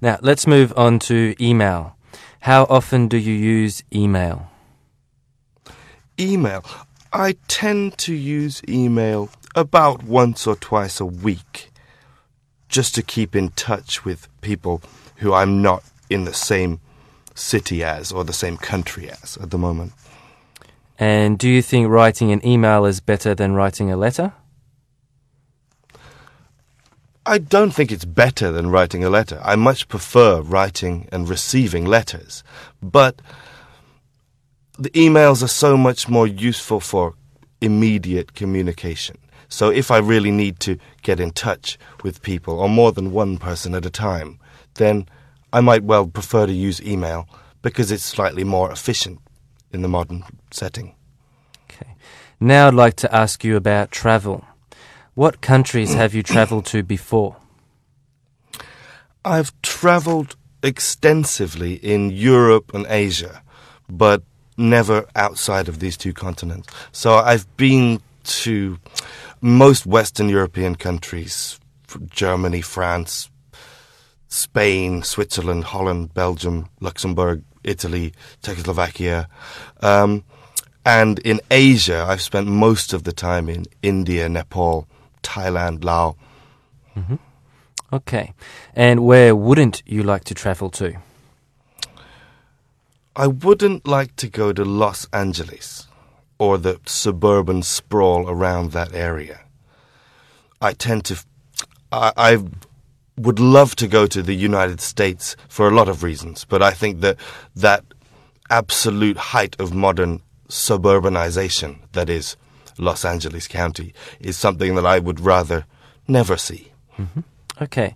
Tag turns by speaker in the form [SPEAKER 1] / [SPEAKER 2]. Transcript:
[SPEAKER 1] Now, let's move on to email. How often do you use email?
[SPEAKER 2] Email. I tend to use email about once or twice a week just to keep in touch with people who I'm not in the same city as or the same country as at the moment.
[SPEAKER 1] And do you think writing an email is better than writing a letter?
[SPEAKER 2] I don't think it's better than writing a letter. I much prefer writing and receiving letters. But the emails are so much more useful for immediate communication. So if I really need to get in touch with people, or more than one person at a time, then I might well prefer to use email because it's slightly more efficient in the modern setting.
[SPEAKER 1] Okay. Now I'd like to ask you about travel. What countries have you traveled to before?
[SPEAKER 2] I've traveled extensively in Europe and Asia, but never outside of these two continents. So I've been to most Western European countries Germany, France, Spain, Switzerland, Holland, Belgium, Luxembourg, Italy, Czechoslovakia. Um, and in Asia, I've spent most of the time in India, Nepal, Thailand, Laos. Mm-hmm.
[SPEAKER 1] Okay. And where wouldn't you like to travel to?
[SPEAKER 2] I wouldn't like to go to Los Angeles or the suburban sprawl around that area. I tend to. I, I would love to go to the United States for a lot of reasons, but I think that that absolute height of modern suburbanization that is Los Angeles County is something that I would rather never see. Mm-hmm.
[SPEAKER 1] Okay.